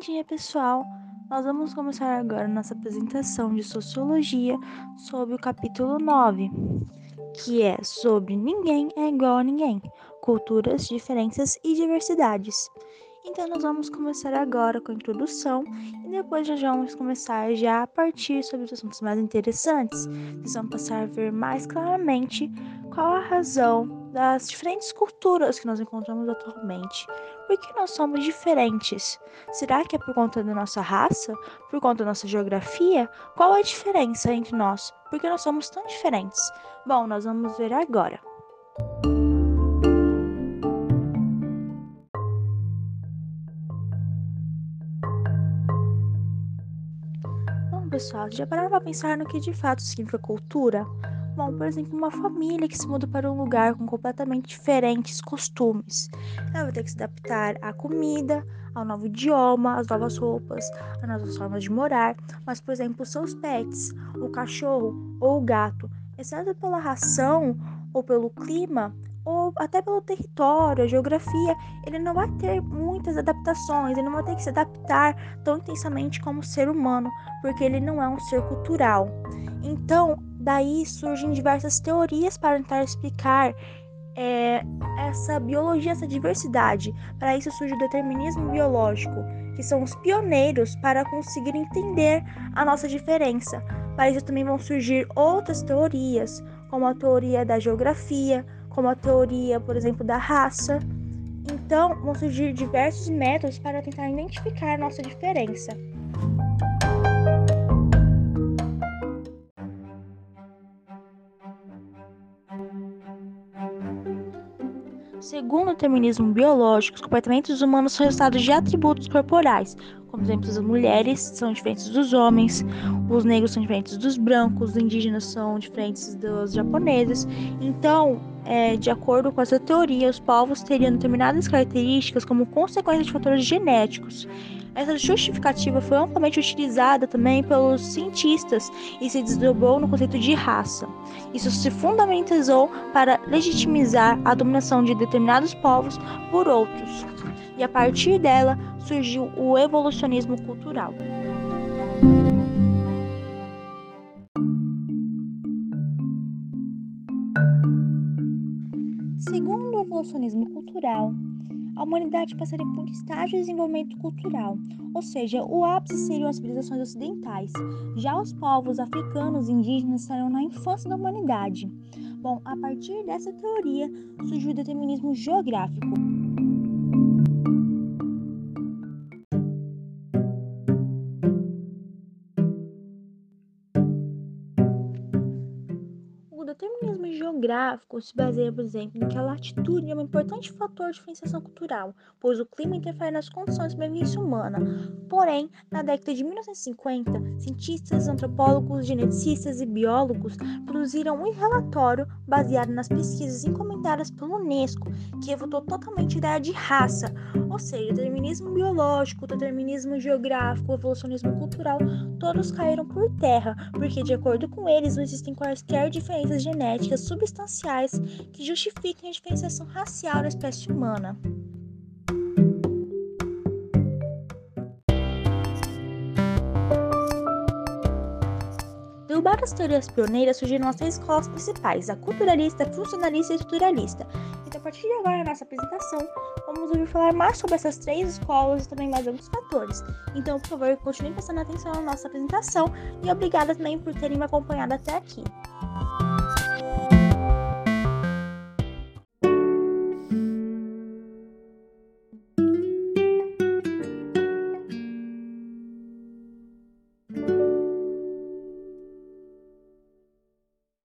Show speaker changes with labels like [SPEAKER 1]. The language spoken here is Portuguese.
[SPEAKER 1] dia, pessoal! Nós vamos começar agora nossa apresentação de sociologia sobre o capítulo 9, que é sobre Ninguém é igual a ninguém: culturas, diferenças e diversidades. Então, nós vamos começar agora com a introdução e depois já vamos começar já a partir sobre os assuntos mais interessantes. Vocês vão passar a ver mais claramente qual a razão das diferentes culturas que nós encontramos atualmente. Por que nós somos diferentes? Será que é por conta da nossa raça? Por conta da nossa geografia? Qual é a diferença entre nós? Por que nós somos tão diferentes? Bom, nós vamos ver agora. pessoal, já pararam para pensar no que de fato significa cultura? Bom, por exemplo, uma família que se muda para um lugar com completamente diferentes costumes. Ela vai ter que se adaptar à comida, ao novo idioma, às novas roupas, às novas formas de morar. Mas, por exemplo, seus pets, o cachorro ou o gato, exceto pela ração ou pelo clima, ou até pelo território, a geografia, ele não vai ter muitas adaptações, ele não vai ter que se adaptar tão intensamente como o ser humano, porque ele não é um ser cultural. Então, daí surgem diversas teorias para tentar explicar é, essa biologia, essa diversidade. Para isso surge o determinismo biológico, que são os pioneiros para conseguir entender a nossa diferença. Para isso também vão surgir outras teorias, como a teoria da geografia, como a teoria, por exemplo, da raça. Então, vão surgir diversos métodos para tentar identificar nossa diferença. Segundo o determinismo biológico, os comportamentos humanos são resultados de atributos corporais, como por exemplo, as mulheres são diferentes dos homens, os negros são diferentes dos brancos, os indígenas são diferentes dos japoneses. Então, é, de acordo com essa teoria, os povos teriam determinadas características como consequência de fatores genéticos. Essa justificativa foi amplamente utilizada também pelos cientistas e se desdobrou no conceito de raça. Isso se fundamentalizou para legitimizar a dominação de determinados povos por outros. E a partir dela surgiu o evolucionismo cultural. Segundo o evolucionismo cultural, a humanidade passaria por estágios de desenvolvimento cultural, ou seja, o ápice seriam as civilizações ocidentais. Já os povos africanos e indígenas estariam na infância da humanidade. Bom, a partir dessa teoria surgiu o determinismo geográfico. Determinismo geográfico se baseia, por exemplo, em que a latitude é um importante fator de diferenciação cultural, pois o clima interfere nas condições de sobrevivência humana. Porém, na década de 1950, cientistas, antropólogos, geneticistas e biólogos produziram um relatório baseado nas pesquisas encomendadas pela Unesco, que refutou totalmente a ideia de raça, ou seja, determinismo biológico, determinismo geográfico, evolucionismo cultural, todos caíram por terra, porque, de acordo com eles, não existem quaisquer diferenças genéticas substanciais que justifiquem a diferenciação racial da espécie humana. Derrubadas as teorias pioneiras, surgiram as três escolas principais, a culturalista, funcionalista e estruturalista. Então, a partir de agora, na nossa apresentação, vamos ouvir falar mais sobre essas três escolas e também mais outros fatores. Então, por favor, continue prestando atenção na nossa apresentação e obrigada também por terem me acompanhado até aqui.